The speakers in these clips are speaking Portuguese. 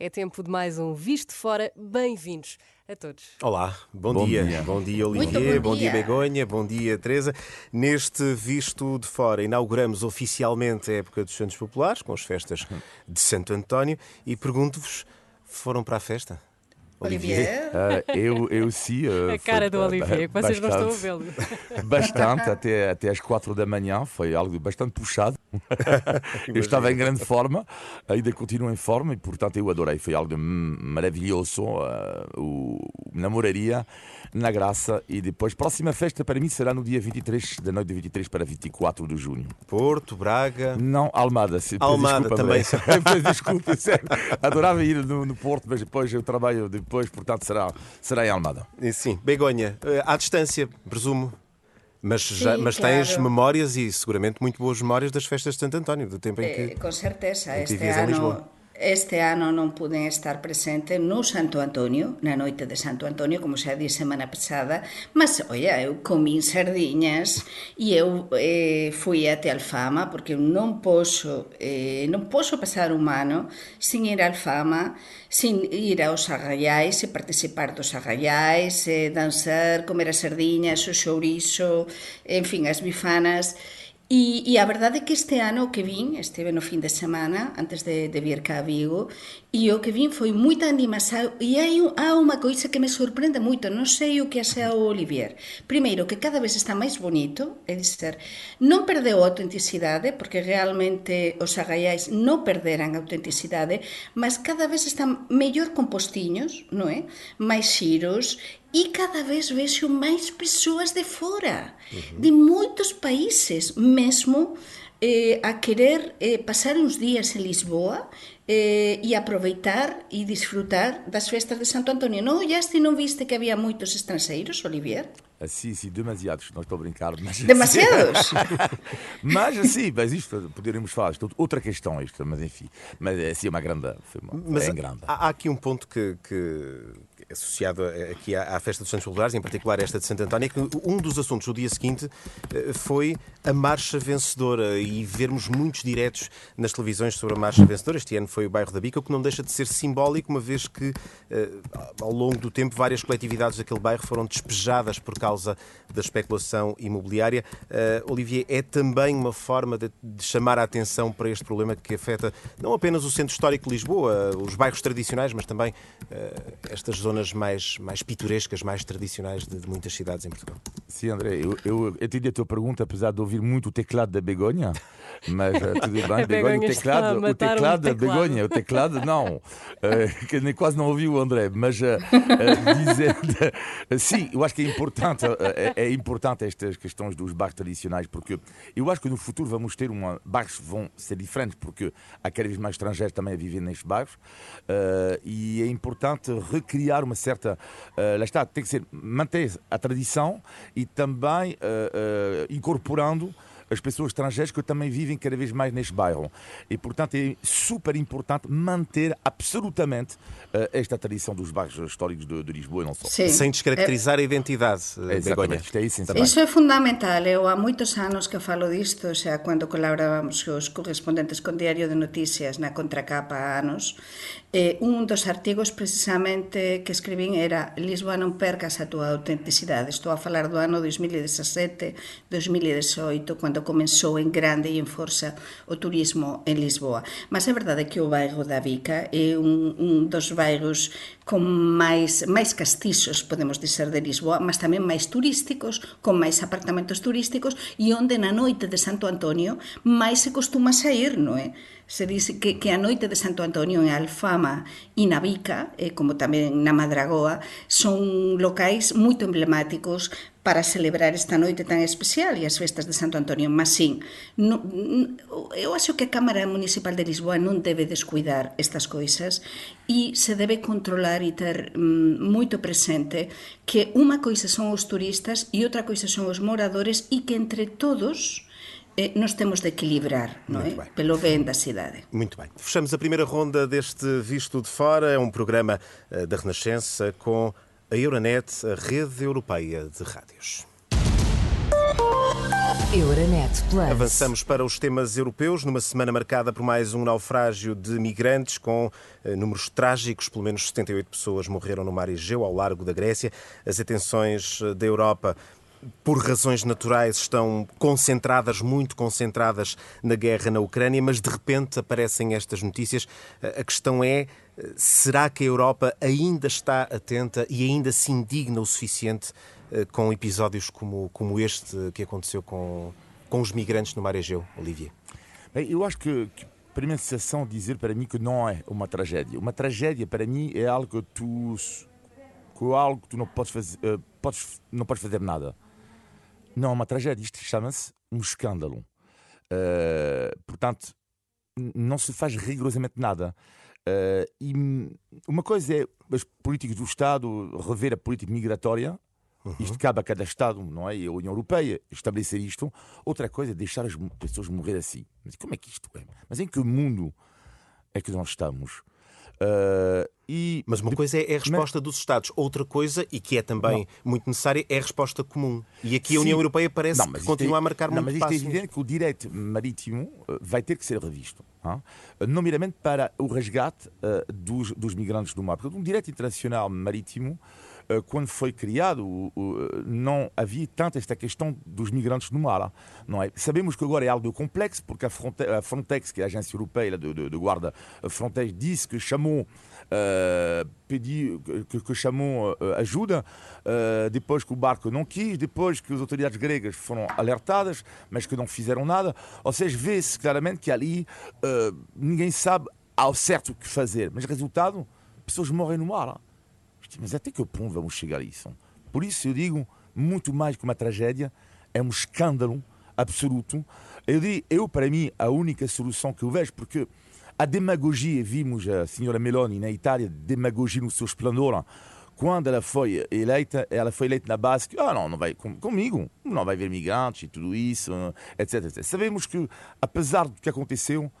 É tempo de mais um Visto Fora. Bem-vindos a todos. Olá, bom, Bom dia. dia. Bom dia, Olivier. bom dia, dia. Begonha. Bom dia, Teresa. Neste Visto de Fora, inauguramos oficialmente a época dos Santos Populares, com as festas de Santo António, e pergunto-vos: foram para a festa? Olivier, Ah, eu, eu sim. ah, A cara foi do ba- Olivier, que vocês não estão a bastante- vê-lo. Bastante, até, até às quatro da manhã, foi algo bastante puxado. eu estava em grande forma, ainda continuo em forma e, portanto, eu adorei. Foi algo maravilhoso. ah, o namoraria na graça e depois, próxima festa para mim será no dia 23, da noite de 23 para 24 de junho. Porto, Braga. Não, Almada. Se, Almada desculpa, também. Pois, desculpa, sério. Adorava ir no, no Porto, mas depois eu trabalho depois, portanto será, será em Almada. E Sim, Begonha, eh, à distância, presumo. Mas, já, Sim, mas tens claro. memórias e seguramente muito boas memórias das festas de Santo António, do tempo em eh, que. con certeza, que este ano Este ano non puden estar presente no Santo Antonio, na noite de Santo Antonio, como xa di semana pasada, mas, oia, eu comín sardiñas e eu eh, fui até Alfama, porque eu non posso, eh, non posso pasar un ano sin ir a Alfama, sin ir aos arraiais e participar dos arraiais, eh, e danzar, comer as sardiñas, o xourizo, en fin, as bifanas, E, e a verdade é que este ano que vin, estive no fin de semana, antes de, de vir cá a Vigo, e o que vin foi moita animação, e hai, há unha coisa que me sorprende moito, non sei o que xa o Olivier. Primeiro, que cada vez está máis bonito, é dizer, non perdeu a autenticidade, porque realmente os agaiais non perderan a autenticidade, mas cada vez están mellor compostiños, non é? Mais xiros, E cada vez vexo máis persoas de fora, de moitos países, mesmo eh, a querer eh, pasar uns días en Lisboa eh, e aproveitar e disfrutar das festas de Santo Antonio. Non ollaste e non viste que había moitos estranxeiros, Olivier? Ah, sim, sim, demasiados, não estou a brincar. Mas, Demasiados? mas sim, mas isto poderíamos falar, isto, outra questão isto, mas enfim. Mas é assim uma grande. Foi uma, Mas é grande. há, há aqui um ponto que, que é associado a- aqui à, à festa dos Santos Populares, em particular esta de Santo António, é que um dos assuntos do dia seguinte eh, foi a marcha vencedora e vermos muitos diretos nas televisões sobre a marcha vencedora. Este ano foi o bairro da Bica, o que não deixa de ser simbólico, uma vez que eh, ao longo do tempo várias coletividades daquele bairro foram despejadas por causa da especulação imobiliária. Eh, Olivier, é também uma forma de, de chamar a atenção para este problema que afeta não apenas o centro histórico de Lisboa, os bairros tradicionais, mas também eh, estas zonas mais, mais pitorescas, mais tradicionais de, de muitas cidades em Portugal. Sim, André, eu, eu entendi a tua pergunta, apesar de ouvir muito o teclado da Begonha, mas eh, tudo bem, A Begonha, o teclado, o teclado da. Begonha, o teclado não, que nem quase não ouviu o André, mas dizendo, sim, eu acho que é importante, eh, é, é importante estas questões dos bairros tradicionais, porque eu acho que no futuro vamos ter uma, bairros vão ser diferentes, porque há cada vez mais estrangeiros também a viver nestes bairros, eh, e é importante recriar uma certa, eh, lá está, tem que ser, manter a tradição e também eh, incorporando as pessoas estrangeiras que também vivem cada vez mais neste bairro. E, portanto, é super importante manter absolutamente eh, esta tradição dos bairros históricos de, de Lisboa e não só. Sí. Sem descaracterizar a identidade, eh, Begonha. Exatamente, isto é essencial. Iso é fundamental, eu há moitos anos que falo disto, xa cando colaborábamos os correspondentes con Diario de Noticias na contracapa há anos, Eh, un dos artigos precisamente que escribín era Lisboa non percas a túa autenticidade. Estou a falar do ano 2017, 2018, cando comenzou en grande e en forza o turismo en Lisboa. Mas é verdade que o bairro da Vica é un, un dos bairros con máis, máis castizos, podemos dizer, de Lisboa, mas tamén máis turísticos, con máis apartamentos turísticos, e onde na noite de Santo Antonio máis se costuma sair, non é? Se dice que, que a noite de Santo Antonio en Alfama e na Vica, eh, como tamén na Madragoa, son locais moito emblemáticos para celebrar esta noite tan especial e as festas de Santo Antonio. Mas sim, no, eu acho que a Cámara Municipal de Lisboa non debe descuidar estas coisas e se debe controlar e ter mm, moito presente que unha coisa son os turistas e outra coisa son os moradores e que entre todos eh, nos temos de equilibrar, é? Muito bem. Pelo ben da cidade. Muito bem. Fechamos a primeira ronda deste Visto de Fora. É um programa eh, da Renascença com a Euronet, a rede europeia de rádios. Euronet Plus. Avançamos para os temas europeus, numa semana marcada por mais um naufrágio de migrantes, com eh, números trágicos. Pelo menos 78 pessoas morreram no mar Egeu, ao largo da Grécia. As atenções eh, da Europa por razões naturais, estão concentradas, muito concentradas na guerra na Ucrânia, mas de repente aparecem estas notícias. A questão é: será que a Europa ainda está atenta e ainda se indigna o suficiente eh, com episódios como, como este que aconteceu com, com os migrantes no Mar Egeu, Olivia? Bem, eu acho que, que a primeira sensação de dizer para mim que não é uma tragédia. Uma tragédia para mim é algo que tu, que é algo que tu não podes fazer, uh, podes, não podes fazer nada. Não é uma tragédia, isto chama-se um escândalo. Uh, portanto, não se faz rigorosamente nada. Uh, e uma coisa é as políticas do Estado rever a política migratória Uhum. Isto cabe a cada Estado, não é? E a União Europeia estabelecer isto. Outra coisa é deixar as pessoas morrer assim. Mas como é que isto é? Mas em que mundo é que nós estamos? Uh, e... Mas uma coisa é a resposta dos Estados, outra coisa, e que é também não. muito necessária, é a resposta comum. E aqui a União Sim. Europeia parece não, que continua é... a marcar não, muito Mas isto é evidente que o direito marítimo uh, vai ter que ser revisto, hein? nomeadamente para o resgate uh, dos, dos migrantes do mar. Porque um direito internacional marítimo quando foi criado, não havia tanto esta questão dos migrantes no mar. Não é? Sabemos que agora é algo complexo, porque a Frontex, que é a agência europeia de, de, de guarda fronteiras, disse que chamou Uh, que, que chamou uh, ajuda, uh, depois que o barco não quis, depois que as autoridades gregas foram alertadas, mas que não fizeram nada. Ou seja, vê-se claramente que ali ninguém sabe ao certo o que fazer. Mas resultado, pessoas morrem no mar. Mas até que ponto vamos chegar a isso? Por isso eu digo, muito mais que uma tragédia, é um escândalo absoluto. Eu, digo, eu para mim, a única solução que eu vejo, porque a demagogia, vimos a senhora Meloni na Itália, demagogia no seu esplendor, quando ela foi eleita, ela foi eleita na base que, ah, não, não vai com, comigo, não vai haver migrantes e tudo isso, etc, etc. Sabemos que, apesar do que aconteceu,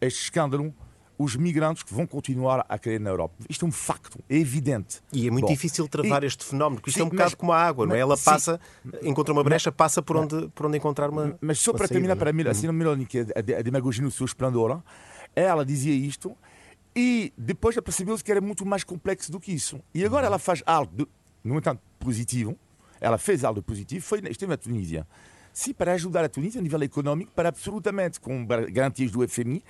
este escândalo os migrantes que vão continuar a querer na Europa. Isto é um facto, é evidente. E é muito Bom, difícil travar e, este fenómeno, porque isto sim, é um bocado mas, como a água, não é? Ela passa, sim, encontra uma brecha, passa por onde, por onde encontrar uma. Mas só uma para terminar, para mim, a senhora Meloni, que é a, demagogia no seu esplendor, ela dizia isto e depois percebeu-se que era muito mais complexo do que isso. E agora ela faz algo, de, no entanto, positivo. Ela fez algo positivo, foi, esteve na Tunísia. Sim, para ajudar a Tunísia a nível económico, para absolutamente, com garantias do FMI,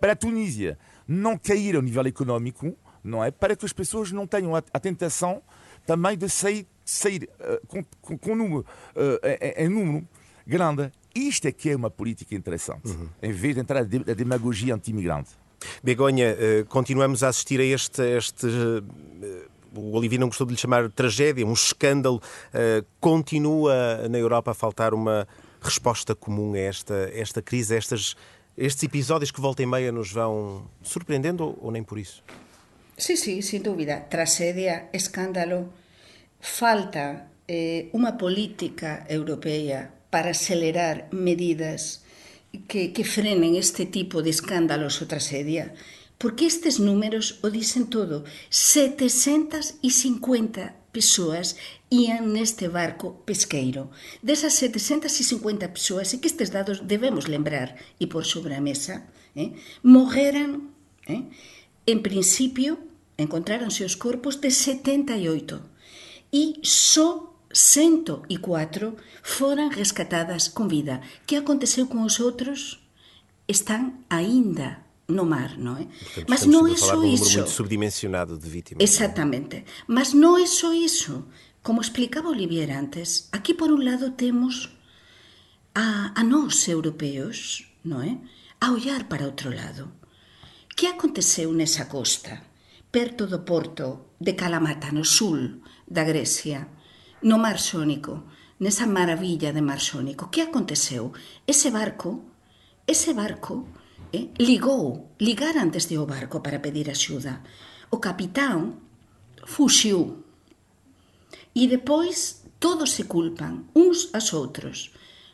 para a Tunísia não cair ao nível económico, não é? Para que as pessoas não tenham a, a tentação também de sair, sair uh, com, com, com, número, uh, em, em, número grande. Isto é que é uma política interessante, uhum. em vez de entrar a demagogia anti-imigrante. Begonha, uh, continuamos a assistir a este, este o Olivier não gostou de lhe chamar tragédia, um escândalo. Continua na Europa a faltar uma resposta comum a esta, esta crise, a estas, estes episódios que volta e meia nos vão surpreendendo ou, nem por isso? Sim, sim, sem dúvida. Tragédia, escândalo. Falta eh, uma política europeia para acelerar medidas que, que frenen este tipo de escándalos ou tragedia porque estes números o dicen todo. 750 persoas ian neste barco pesqueiro. Desas 750 persoas, e que estes dados debemos lembrar e por sobre a mesa, eh, eh, en principio, encontráronse os corpos de 78 e só 104 foran rescatadas con vida. Que aconteceu con os outros? Están aínda no mar, não é? Portanto, Mas não é só isso. subdimensionado de vítimas. Exatamente. Mas não é só isso. Como explicaba Olivier antes, aquí por un lado temos a, a nós europeos, non é? A olhar para outro lado. Que aconteceu nesa costa, perto do porto de Kalamata, no sul da Grecia, no Mar Xónico, nesa maravilla de Mar Xónico? Que aconteceu? Ese barco, ese barco eh, ligou, ligara antes de o barco para pedir axuda. O capitán fuxiu. E depois todos se culpan, uns aos outros.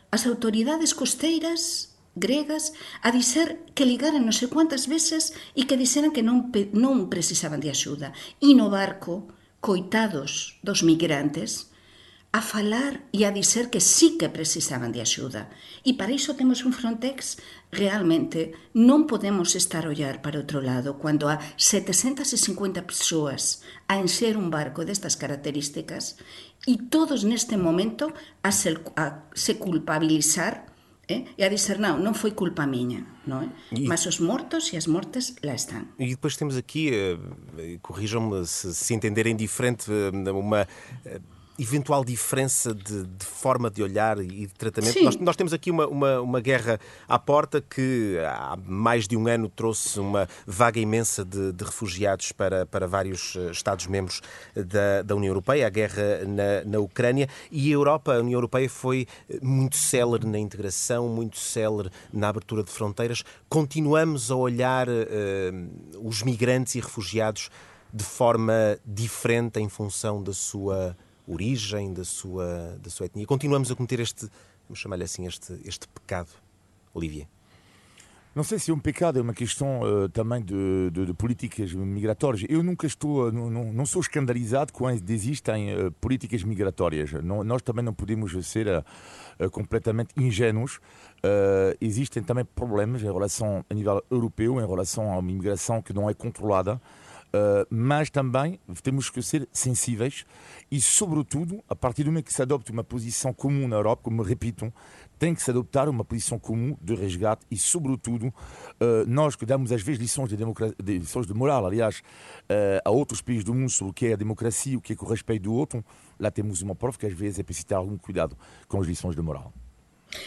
As autoridades costeiras gregas a dizer que ligaran non sei cuantas veces e que diseran que non, non precisaban de axuda. E no barco, coitados dos migrantes, a falar e a dizer que sí que precisaban de axuda. E para iso temos un Frontex realmente non podemos estar a ollar para outro lado cando há 750 persoas a enxer un barco destas características e todos neste momento a se, a se culpabilizar eh? e a dizer non, non foi culpa miña, non é? E... Mas os mortos e as mortes lá están. E depois temos aqui, uh, corrijam-me se, se entenderem diferente, uh, uma... Uh, eventual diferença de, de, forma de olhar e de tratamento. Nós, nós, temos aqui uma, uma, uma, guerra à porta que há mais de um ano trouxe uma vaga imensa de, de refugiados para, para vários eh, Estados-membros da, da União Europeia, a guerra na, na Ucrânia e a Europa, a União Europeia foi muito célere na integração, muito célere na abertura de fronteiras. Continuamos a olhar uh, os migrantes e refugiados de forma diferente em função da sua origem, da sua, da sua etnia. Continuamos a cometer este, vamos chamar-lhe assim, este, este pecado, Olivier. Não sei se é um pecado, é uma questão uh, também de, de, de, políticas migratórias. Eu nunca estou, não, não, sou escandalizado quando existem uh, políticas migratórias. Não, nós também não podemos ser uh, completamente ingênuos. existem também problemas em relação a nível europeu, em relação a uma imigração que não é controlada. Uh, mas também temos que ser sensíveis e, sobretudo, a partir do momento que se adopte uma posição comum na Europa, como repito, tem que se adoptar uma posição comum de resgate e, sobretudo, uh, nós que damos às vezes lições de, de, lições de moral, aliás, uh, a outros países do mundo sobre o que é a democracia, o que é o respeito do outro, lá temos uma prova que às vezes é preciso ter algum cuidado com as lições de moral.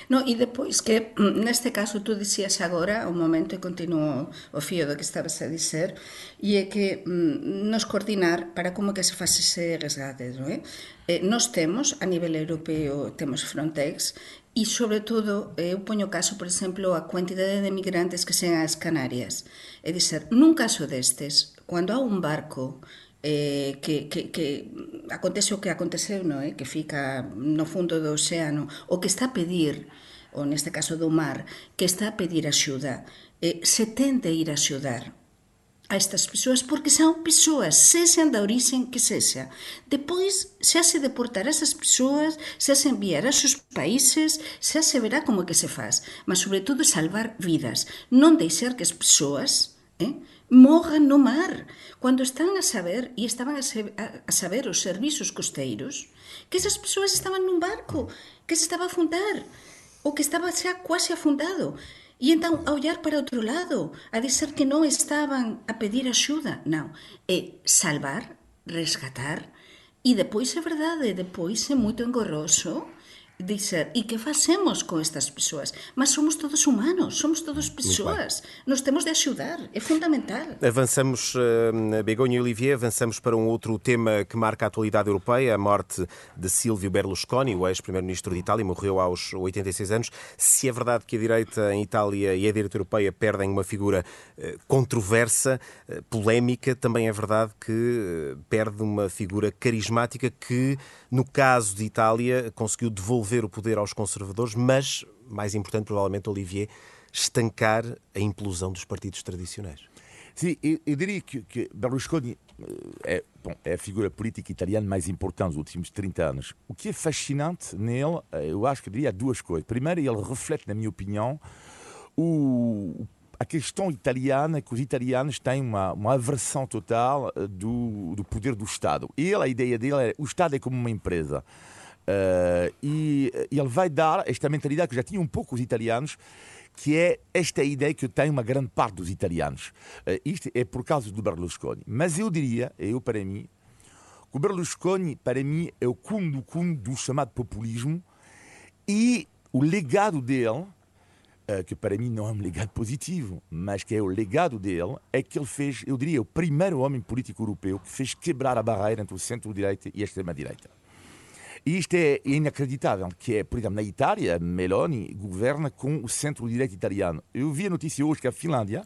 No, e depois que mm, neste caso tú dicías agora o momento e continuo o fío do que estabas a dizer e é que mm, nos coordinar para como que se fase ese resgate non é? Eh, nos temos a nivel europeo temos Frontex e sobre todo eh, eu poño caso por exemplo a quantidade de migrantes que sean as Canarias é dizer, nun caso destes cando há un barco eh, que, que, que acontece o que aconteceu, é? que fica no fundo do océano, o que está a pedir, ou neste caso do mar, que está a pedir axuda, eh, se tende a ir axudar a estas persoas porque son persoas, sexan da orixen que sexa. Depois, xa se deportar esas persoas, xa se enviar a seus países, xa se verá como que se faz. Mas, sobre todo, salvar vidas. Non deixar que as persoas eh, mogan no mar, cando están a saber, e estaban a, se, a, a saber os servizos costeiros, que esas persoas estaban nun barco que se estaba a afundar, o que estaba xa quase afundado, E entón, a ollar para outro lado, a dizer que non estaban a pedir axuda, non. É salvar, resgatar, e depois é verdade, depois é moito engorroso, dizer, e que facemos con estas persoas? Mas somos todos humanos, somos todos persoas. Nos temos de ajudar, é fundamental. Avançamos, uh, Begonha e Olivier, avançamos para um outro tema que marca a atualidade europeia, a morte de Silvio Berlusconi, o ex-primeiro-ministro de Itália, morreu aos 86 anos. Se é verdade que a direita em Itália e a direita europeia perdem uma figura uh, controversa, uh, polémica, também é verdade que perde uma figura carismática que, no caso de Itália, conseguiu devolver devolver o poder aos conservadores, mas, mais importante provavelmente, Olivier, estancar a implosão dos partidos tradicionais. Sim, eu, eu diria que, que, Berlusconi é, bom, é a figura política italiana mais importante dos últimos 30 anos. O que é fascinante nele, eh, eu acho que eu diria duas coisas. Primeiro, ele reflete, na minha opinião, o, a questão italiana, que os italianos têm uma, uma aversão total eh, do, do poder do Estado. Ele, a ideia dele é o Estado é como uma empresa. Uh, e, e ele vai dar esta mentalidade que já tinha um pouco os italianos, que é esta ideia que tem uma grande parte dos italianos. Uh, isto é por causa do Berlusconi. Mas eu diria, eu para mim, que o Berlusconi, para mim, é o cume do cume do chamado populismo e o legado dele, uh, que para mim não é um legado positivo, mas que é o legado dele, é que ele fez, eu diria, o primeiro homem político europeu que fez quebrar a barreira entre o centro-direita e a extrema-direita. E isto é inacreditável, que é, por exemplo, na Itália, Meloni governa com o centro-direita italiano. Eu vi a notícia hoje que a Finlândia,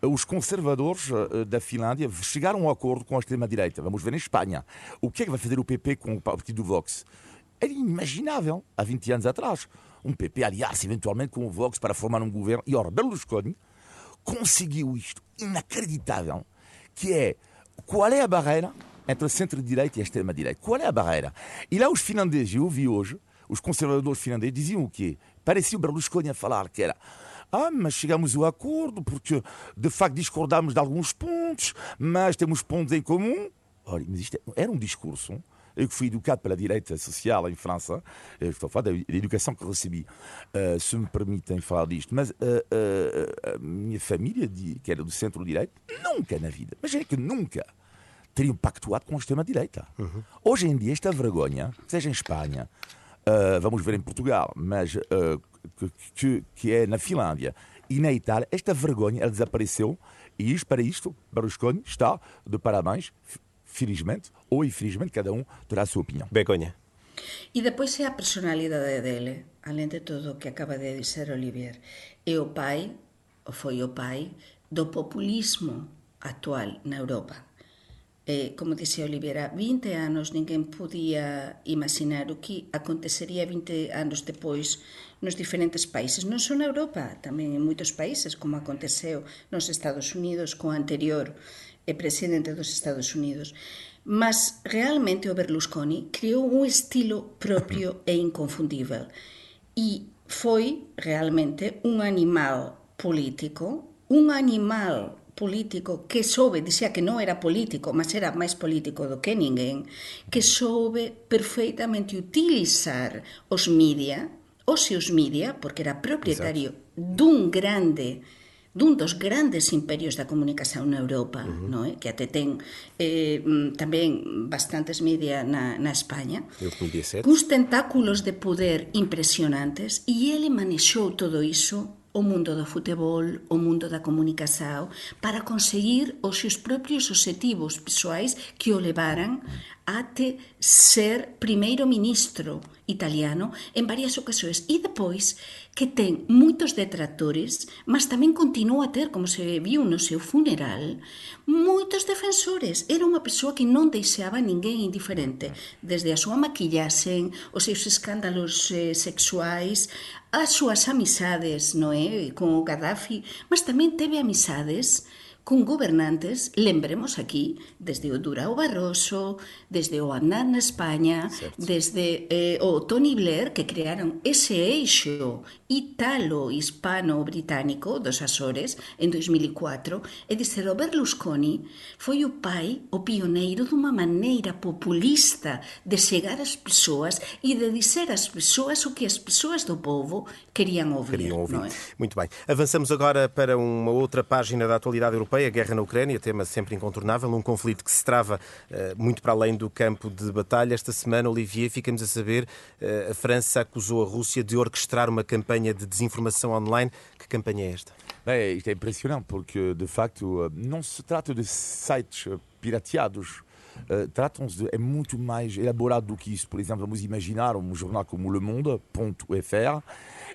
os conservadores eh, da Finlândia chegaram a um acordo com a extrema-direita. Vamos ver em Espanha. O que é que vai fazer o PP com o partido do Vox? Era inimaginável há 20 anos atrás. Um PP aliar-se eventualmente com o Vox para formar um governo. E ora, Berlusconi conseguiu isto inacreditável, que é qual é a barreira entre centro-direita e extrema-direita. Qual é a barreira? E lá os finlandeses, eu ouvi hoje, os conservadores finlandeses diziam o quê? Parecia o Berlusconi a falar que era ah, mas chegamos ao acordo porque de facto discordamos de alguns pontos, mas temos pontos em comum. Olha, mas isto é, era um discurso eu que fui educado pela direita social em França, estou a falar da educação que recebi, uh, se me permitem falar disto, mas uh, uh, a minha família, que era do centro-direita, nunca na vida, mas é que nunca teriam pactuado com a extrema-direita. Uhum. Hoje em dia, esta vergonha, seja em Espanha, vamos ver em Portugal, mas que, que é na Finlândia e na Itália, esta vergonha ela desapareceu e isto, para isto, Berlusconi está de parabéns, felizmente ou infelizmente, cada um terá a sua opinião. Begonha. E depois é a personalidade dele, além de tudo o que acaba de dizer Olivier, é o pai, ou foi o pai, do populismo actual na Europa. Eh, como disse Oliveira, 20 anos ninguén podía imaginar o que acontecería 20 anos depois nos diferentes países, non só na Europa, tamén en moitos países, como aconteceu nos Estados Unidos co anterior é presidente dos Estados Unidos. Mas realmente o Berlusconi criou un estilo propio e inconfundível. E foi realmente un animal político, un animal político que soube, dixía que non era político, mas era máis político do que ninguén, que soube perfeitamente utilizar os media, os seus media, porque era propietario Exacto. dun grande dun dos grandes imperios da comunicación na Europa, uh -huh. non é? que até ten eh, mm, tamén bastantes media na, na España, cuns tentáculos de poder impresionantes, e ele manexou todo iso o mundo do futebol, o mundo da comunicación, para conseguir os seus propios objetivos pessoais que o levaran até ser primeiro ministro italiano en varias ocasións e depois que ten moitos detractores, mas tamén continúa a ter, como se viu no seu funeral, moitos defensores. Era unha persoa que non deixaba ninguén indiferente, desde a súa maquillaxe, os seus escándalos eh, sexuais, as súas amizades, non é? Eh? Con o Gaddafi, mas tamén teve amizades con gobernantes, lembremos aquí, desde o Durao Barroso, desde o Andar na España, certo. desde eh, o Tony Blair, que crearon ese eixo italo-hispano-británico dos Açores en 2004, e dizer o Berlusconi foi o pai, o pioneiro dunha maneira populista de chegar ás persoas e de dizer ás persoas o que as persoas do povo querían ouvir. Queriam ouvir. É? Muito bem. Avançamos agora para uma outra página da atualidade europeia Europeia, a guerra na Ucrânia, tema sempre incontornável, um conflito que se trava uh, muito para além do campo de batalha. Esta semana, Olivier, ficamos a saber, uh, a França acusou a Rússia de orquestrar uma campanha de desinformação online. Que campanha é esta? Bem, isto é impressionante porque, de facto, eh, não se trata de sites pirateados. Uh, tratam-se é muito mais elaborado do que isso. Por exemplo, vamos imaginar um jornal como Le Monde.fr,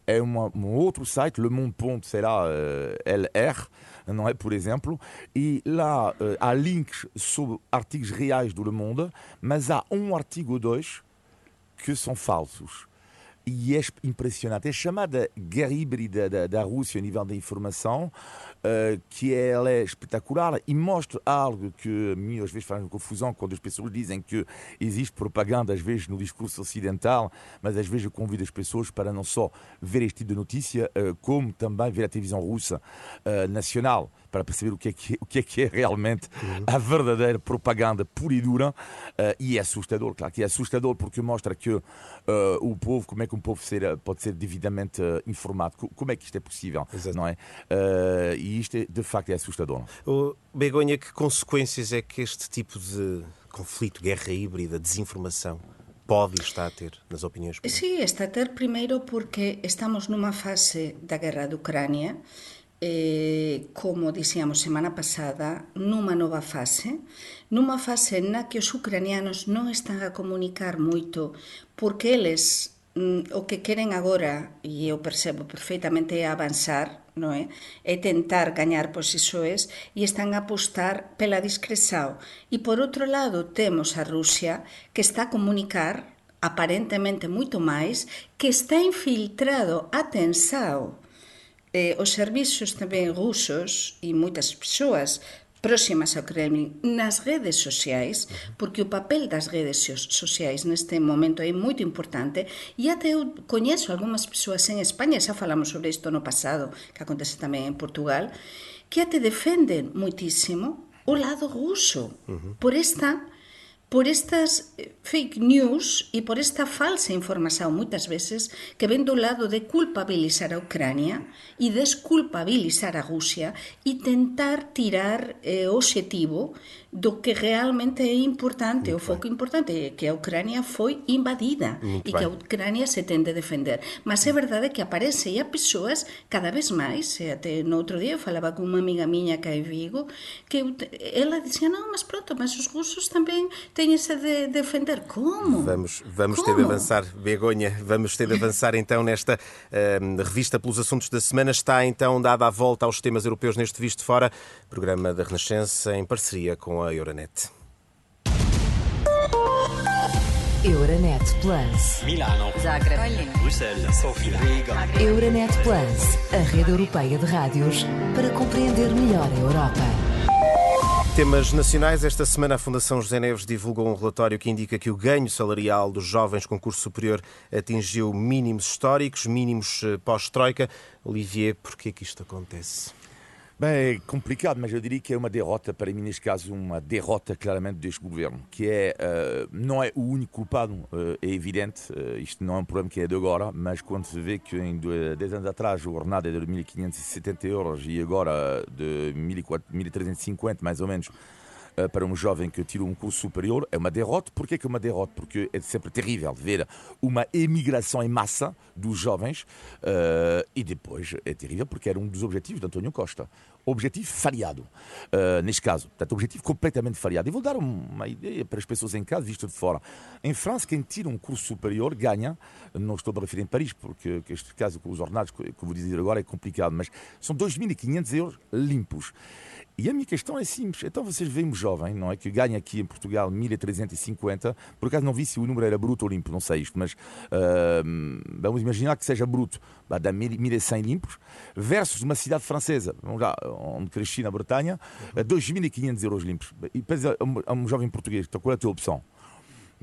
é uma, um outro site, Le Monde. será uh, LR, não é? Por exemplo, e lá uh, há links sobre artigos reais do Le Monde, mas há um artigo ou dois que são falsos. E é impressionante. É chamada guerra híbrida da, da Rússia a nível da informação, uh, que ela é espetacular e mostra algo que a mim às vezes faz confusão quando as pessoas dizem que existe propaganda, às vezes no discurso ocidental, mas às vezes eu convido as pessoas para não só ver este tipo de notícia, uh, como também ver a televisão russa uh, nacional para perceber o que é que, o que, é, que é realmente uhum. a verdadeira propaganda pura e dura. Uh, e é assustador, claro que é assustador porque mostra que uh, o povo, como é que um povo ser, pode ser devidamente uh, informado, como é que isto é possível, Exato. não é? e isto é, de facto é assustador. O Begonha, que consequências é que este tipo de conflito, guerra híbrida, desinformação pode estar a ter nas opiniões públicas? Sim, está a ter primeiro porque estamos numa fase da guerra da Ucrânia eh, como dixíamos semana pasada, nunha nova fase, nunha fase na que os ucranianos non están a comunicar moito porque eles o que queren agora, e eu percebo perfeitamente, é avanzar, non é? é tentar gañar posições e están a apostar pela discreção. E por outro lado temos a Rusia que está a comunicar aparentemente moito máis, que está infiltrado, atenção, eh, os servizos tamén rusos e moitas persoas próximas ao Kremlin nas redes sociais, porque o papel das redes sociais neste momento é moito importante e até eu coñezo algunhas persoas en España, xa falamos sobre isto no pasado, que acontece tamén en Portugal, que até defenden moitísimo o lado ruso. Por esta por estas eh, fake news e por esta falsa información moitas veces que ven do lado de culpabilizar a Ucrania e desculpabilizar a Rusia e tentar tirar eh, o objetivo do que realmente é importante, Muito o foco bem. importante é que a Ucrania foi invadida Muito e bem. que a Ucrania se tende a defender. Mas é verdade que aparece e há pessoas cada vez máis, e até no outro dia eu falaba con unha amiga miña que é Vigo, que ela dizia, non, mas pronto, mas os russos também têm essa de defender. Como? Vamos, vamos Como? ter de avançar, Begonha, vamos ter de avançar então nesta uh, revista pelos assuntos da semana. Está então dada a volta aos temas europeus neste Visto Fora, programa da Renascença em parceria com a Euronet. Euronet Plus. Milano. Zagreb. Bruxelas. Sofia. Riga. Euronet Plus, a rede europeia de rádios para compreender melhor a Europa. Temas nacionais. Esta semana a Fundação José Neves divulgou um relatório que indica que o ganho salarial dos jovens com curso superior atingiu mínimos históricos, mínimos eh, pós-troika. Olivier, porquê que isto acontece? Bem, é complicado, mas eu diria que é uma derrota, para mim, neste caso, uma derrota claramente deste governo, que é, uh, não é o único culpado, uh, é evidente, uh, isto não é um problema que é de agora, mas quando se vê que em 10 anos atrás o ordenado é de 1.570 euros e agora de 1.350, mais ou menos, para um jovem que tira um curso superior é uma derrota. Porquê que é uma derrota? Porque é sempre terrível ver uma emigração em massa dos jovens uh, e depois é terrível porque era um dos objetivos de António Costa. Objetivo falhado, uh, neste caso. Portanto, objetivo completamente falhado. E vou dar uma ideia para as pessoas em casa, visto de fora. Em França, quem tira um curso superior ganha, não estou a referir em Paris, porque este caso com os ordenados que vou dizer agora é complicado, mas são 2.500 euros limpos. E a minha questão é simples. Então vocês veem jovem, não é? Que ganha aqui em Portugal 1350. Por acaso não vi se o número era bruto ou limpo, não sei isto, mas uh, vamos imaginar que seja bruto. Dar 1100 limpos, versus uma cidade francesa, vamos lá, onde cresci na Bretanha, uhum. 2500 euros limpos. E depois a um jovem português, então qual é a tua opção?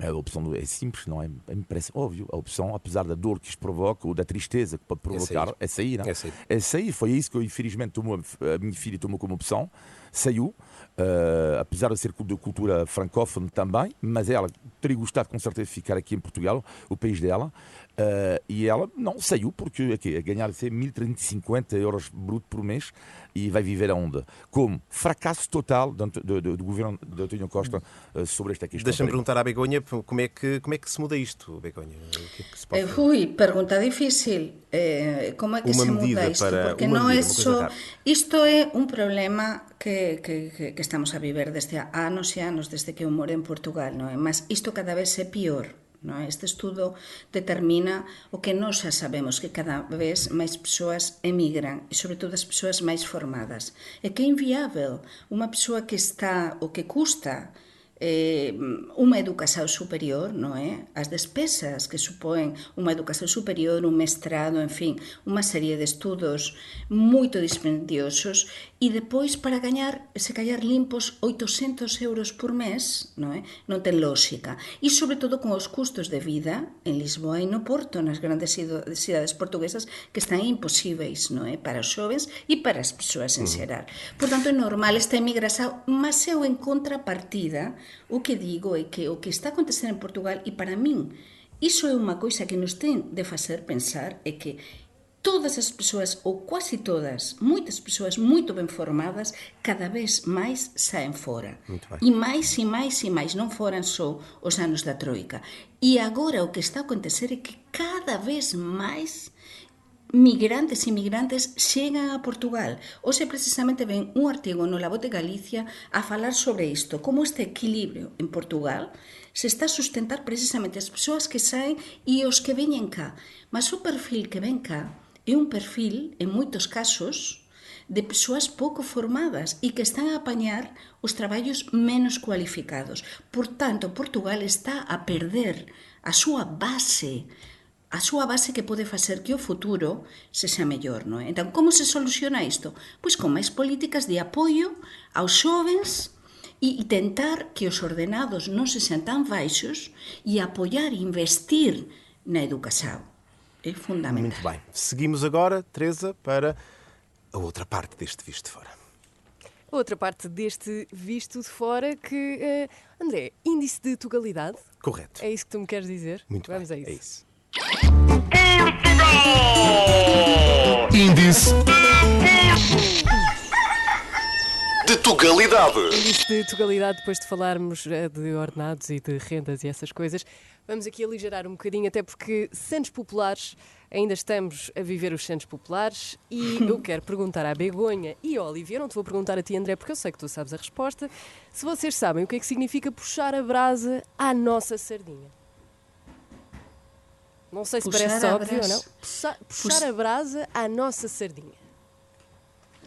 A opção é simples, não é? Me parece óbvio. A opção, apesar da dor que isto provoca ou da tristeza que pode provocar, é sair. É sair, não? É sair. É sair. Foi isso que eu, infelizmente, tomou, a minha filha tomou como opção. Saiu, uh, apesar de ser de cultura francófona também, mas ela teria gostado com certeza de ficar aqui em Portugal, o país dela. Uh, e ela não saiu porque aqui, a ganhar 1.350 euros bruto por mês e vai viver aonde? Como? Fracasso total do, do, do, do governo de António Costa uh, sobre esta questão. Deixa-me perguntar à Begonha como é, que, como é que se muda isto, Begonha? O que é que se pode fazer? Ui, pergunta difícil. Eh, como é que uma se muda isto? Para, porque não é só... Isto é um problema que, que, que estamos a viver desde anos e anos, desde que eu moro en Portugal, non é? Mas isto cada vez é pior No? Este estudo determina o que nós xa sabemos que cada vez máis persoas emigran e sobre todo as persoas máis formadas. E que é inviável unha persoa que está o que custa eh, unha educación superior, non é? Eh? As despesas que supoen unha educación superior, un mestrado, en fin, unha serie de estudos moito dispendiosos e depois para gañar, se callar limpos 800 euros por mes, non, é? non ten lógica. E sobre todo con os custos de vida en Lisboa e no Porto, nas grandes cidades portuguesas que están imposíveis non é? para os xoves e para as persoas en mm. xeral. Por tanto, é normal esta emigración, mas eu en contrapartida o que digo é que o que está acontecendo en Portugal e para min Iso é unha coisa que nos ten de facer pensar é que todas as persoas, ou quase todas, moitas persoas moito ben formadas, cada vez máis saen fora. E máis e máis e máis, non foran só os anos da Troika. E agora o que está a acontecer é que cada vez máis migrantes e migrantes chegan a Portugal. Hoxe precisamente ven un artigo no La de Galicia a falar sobre isto, como este equilibrio en Portugal se está a sustentar precisamente as persoas que saen e os que veñen cá. Mas o perfil que ven cá é un perfil, en moitos casos, de persoas pouco formadas e que están a apañar os traballos menos cualificados. Por tanto, Portugal está a perder a súa base a súa base que pode facer que o futuro se xa mellor, non é? Entón, como se soluciona isto? Pois con máis políticas de apoio aos xovens e tentar que os ordenados non se sean tan baixos e apoiar e investir na educación. É fundamental. Muito bem. Seguimos agora, Teresa, para a outra parte deste visto de fora. Outra parte deste visto de fora que, eh, André, índice de tugalidade, Correto. é isso que tu me queres dizer? Muito Vamos bem. a isso. É isso. Índice de Tugalidade. Índice de tugalidade, depois de falarmos eh, de ordenados e de rendas e essas coisas, vamos aqui aligerar um bocadinho, até porque Santos Populares, ainda estamos a viver os Santos Populares e eu quero perguntar à Begonha e ao Olivia, não te vou perguntar a ti, André, porque eu sei que tu sabes a resposta, se vocês sabem o que é que significa puxar a brasa à nossa sardinha. Não sei se Puxar parece a óbvio ou não. puxar Pux- a brasa à nossa sardinha.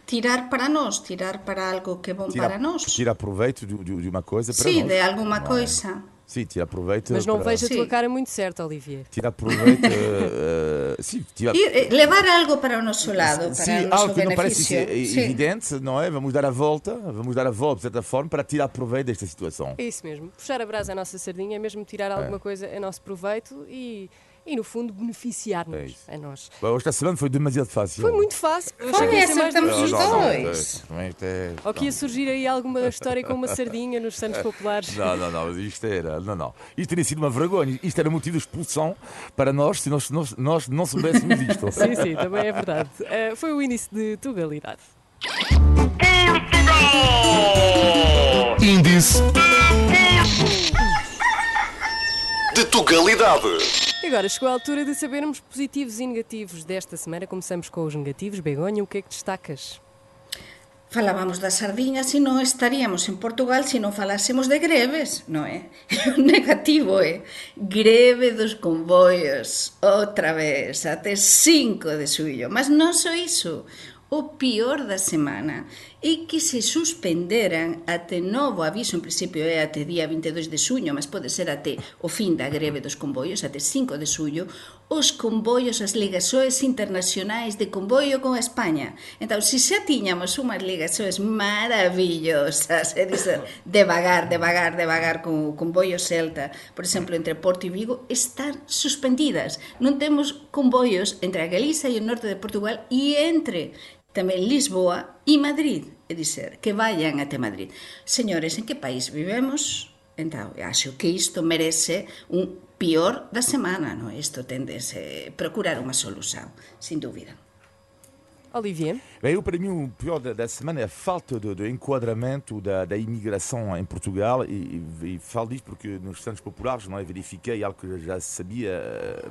Tirar para nós, tirar para algo que é bom para nós. tira proveito de, de- de uma coisa para Sim, nós. de alguma Não é? coisa. Sim, tira proveito. Mas não para... vejo a tua Sim. cara muito certa, Olivier. Tira proveito. eh, sim, tira. Ir, eh, levar algo para o nosso lado, para Sim, o nosso algo que não parece evidente, não é? Vamos dar a volta, vamos dar a volta, de certa forma, para tirar proveito desta situação. É isso mesmo. Puxar a brasa à nossa sardinha é mesmo tirar alguma coisa a nosso proveito e, e no fundo, É beneficiar-nos isso. a nós. Bom, Esta semana foi demasiado fácil. Foi muito fácil. Foi, mais acertamos difícil. os dois. é- Ou que ia surgir aí alguma história com uma sardinha nos Santos Populares. Não, não, não, mas isto era. Não, não. Isto teria sido uma vergonha. Isto era motivo de expulsão para nós se nós, nós, nós não soubéssemos isto. Sim, sim, também é verdade. Eh, foi o índice de tugalidade. Índice de Tugalidade. E agora chegou a altura de sabermos positivos e negativos desta semana. Começamos com os negativos. Begonha, o que é que destacas? Falábamos das sardiñas e non estaríamos en Portugal se non falásemos de greves, non é? O negativo é greve dos convoios, outra vez, até 5 de suyo. Mas non só iso, o pior da semana e que se suspenderan até novo aviso, en principio é até día 22 de suño, mas pode ser até o fin da greve dos comboios, até 5 de suyo, os comboios, as ligasoes internacionais de comboio con España. Entón, se xa tiñamos unhas ligasoes maravillosas, é dizer, devagar, devagar, devagar con o comboio Celta, por exemplo, entre Porto e Vigo, están suspendidas. Non temos comboios entre a Galiza e o norte de Portugal e entre tamén Lisboa e Madrid, é dizer, que vayan até Madrid. Señores, en que país vivemos? Entón, acho que isto merece un pior da semana, non? Isto tendese procurar unha solución, sin dúvida. Olivier? Bem, eu, para mim, o pior da, da semana é a falta de, de enquadramento da, da imigração em Portugal. E, e, e falo disto porque nos Santos Populares não é, verifiquei algo que já sabia,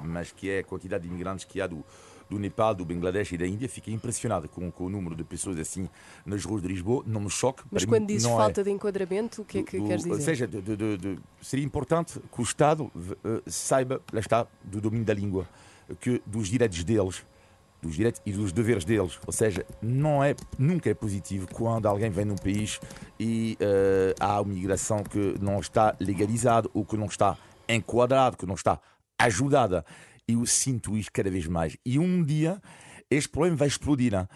mas que é a quantidade de imigrantes que há do, do Nepal, do Bangladesh e da Índia. Fiquei impressionado com, com o número de pessoas assim nas ruas de Lisboa. Não me choque. Mas quando mim, dizes é- falta de enquadramento, o que é que do- queres Ou dizer? seja, de- de- de- seria importante que o Estado eh, saiba, lá está, do domínio da língua, que dos direitos deles, dos direitos e dos deveres deles. Ou seja, não é, nunca é positivo quando alguém vem num país e eh, há uma migração que não está legalizada ou que não está enquadrada, que não está ajudada. Eu sinto isto cada vez mais. E um dia este problema vai explodir. hein?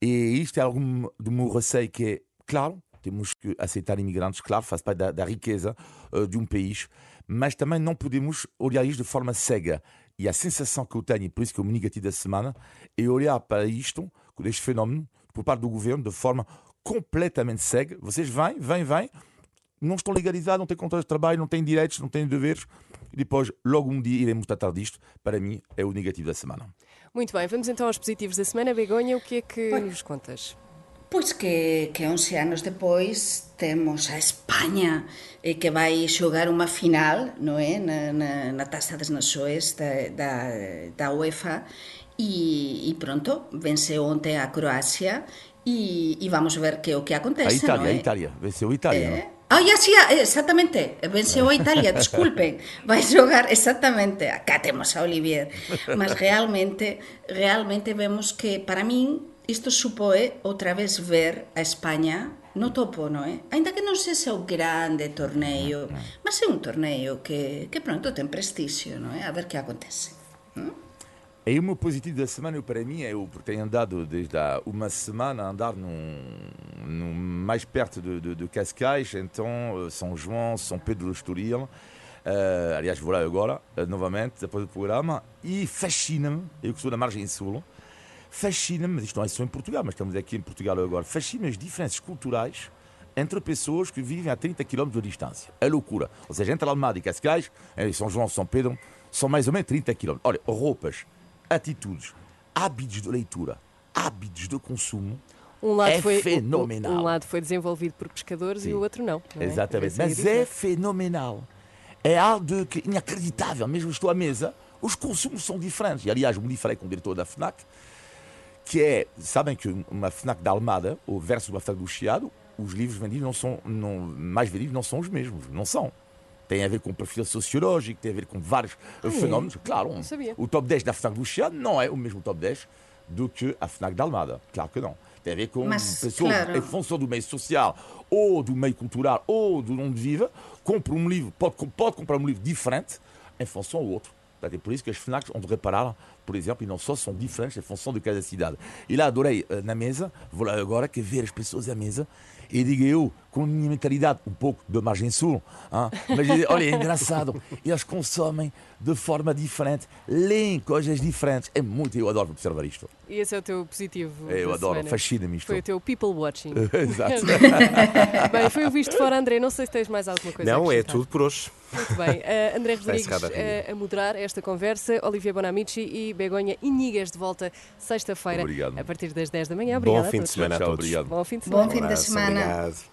E isto é algum do meu receio que é, claro, temos que aceitar imigrantes, claro, faz parte da, da riqueza eh, de um país, mas também não podemos olhar isto de forma cega. E a sensação que eu tenho, e por isso que o meu negativo da semana, é olhar para isto, este fenómeno, por parte do governo, de forma completamente cega. Vocês vêm, vêm, vêm, não estão legalizados, não têm contrato de trabalho, não têm direitos, não têm deveres, e depois, logo um dia, iremos tratar disto. Para mim, é o negativo da semana. Muito bem, vamos então aos positivos da semana. Begonha, o que é que nos contas? Pois que, que 11 anos depois temos a España eh, que vai xogar unha final non é? na, na, na Taça das Nações da, da, da UEFA e, e pronto, vence ontem a Croácia e, e vamos ver que o que A acontece, Itália, non a é? Itália, venceu a Itália. não? Eh? Ah, ya, sí, ah, exactamente. Venceu a Italia, disculpen. Vai xogar exactamente. Acá temos a Olivier. Mas realmente, realmente vemos que para min isto supoe outra vez ver a España no topo, non é? Ainda que non sexa o grande torneio, mas é un torneio que, que pronto ten prestixio, non é? A ver que acontece. E o meu positivo da semana, eu, para mim, é eu, porque tenho andado desde há uma semana a andar num, num mais perto de, de, de Cascais, então eh, São João, São Pedro do Estoril. Uh, aliás, vou lá agora, uh, novamente, depois do programa, e fascina-me, eu que sou da margem sul, fascina-me, isto não é só em Portugal, mas estamos aqui em Portugal agora, fascina as diferenças culturais entre pessoas que vivem a 30 km de distância. É loucura. Ou seja, entre Almada e Cascais, São João, São Pedro, são mais ou menos 30 km. Olha, roupas, atitudes, hábitos de leitura, hábitos de consumo, Um lado É foi, fenomenal. Um, lado foi desenvolvido por pescadores Sim. e o outro não. não é? Exatamente. Mas é diferença. fenomenal. É algo que inacreditável. Mesmo estou à mesa, os consumos são diferentes. E, aliás, me falei com o diretor da FNAC, que é, sabem que uma FNAC da Almada, ou versus uma FNAC do Chiado, os livros vendidos não são, não, mais vendidos não são os mesmos. Não são. Tem a ver com o perfil sociológico, tem a ver com vários eh, fenómenos. Claro, um- o top 10 da FNAC do Chiado não é o mesmo top 10 do que a FNAC da Almada. Claro que não. Tem a ver com Mas, pessoas claro. em função do meio social ou do meio cultural ou de onde vive, compra um livro, pode, pode comprar um livro diferente em função ao outro. Portanto, É por isso que as FNACs, onde reparar, por exemplo, e não só são diferentes em função de cada cidade. E lá adorei eh, na mesa, vou lá agora que ver as pessoas à mesa e digo eu, com a minha mentalidade um pouco de margem sul, hein, mas olha, é engraçado, eles consomem de forma diferente, leem coisas diferentes. É muito, eu adoro observar isto. E esse é o teu positivo. Eu da adoro, fascina-me isto. Foi o teu people watching. Exato. Bem, foi o visto fora, André. Não sei se tens mais alguma coisa a Não, é tudo por hoje. Muito bem. Uh, André Rodrigues uh, a moderar esta conversa, Olivia Bonamici e Begonha Inigas de volta sexta-feira Obrigado. a partir das 10 da manhã. Obrigada Bom fim de semana a todos. obrigado. Bom fim de semana. Bom fim de semana. Obrigado.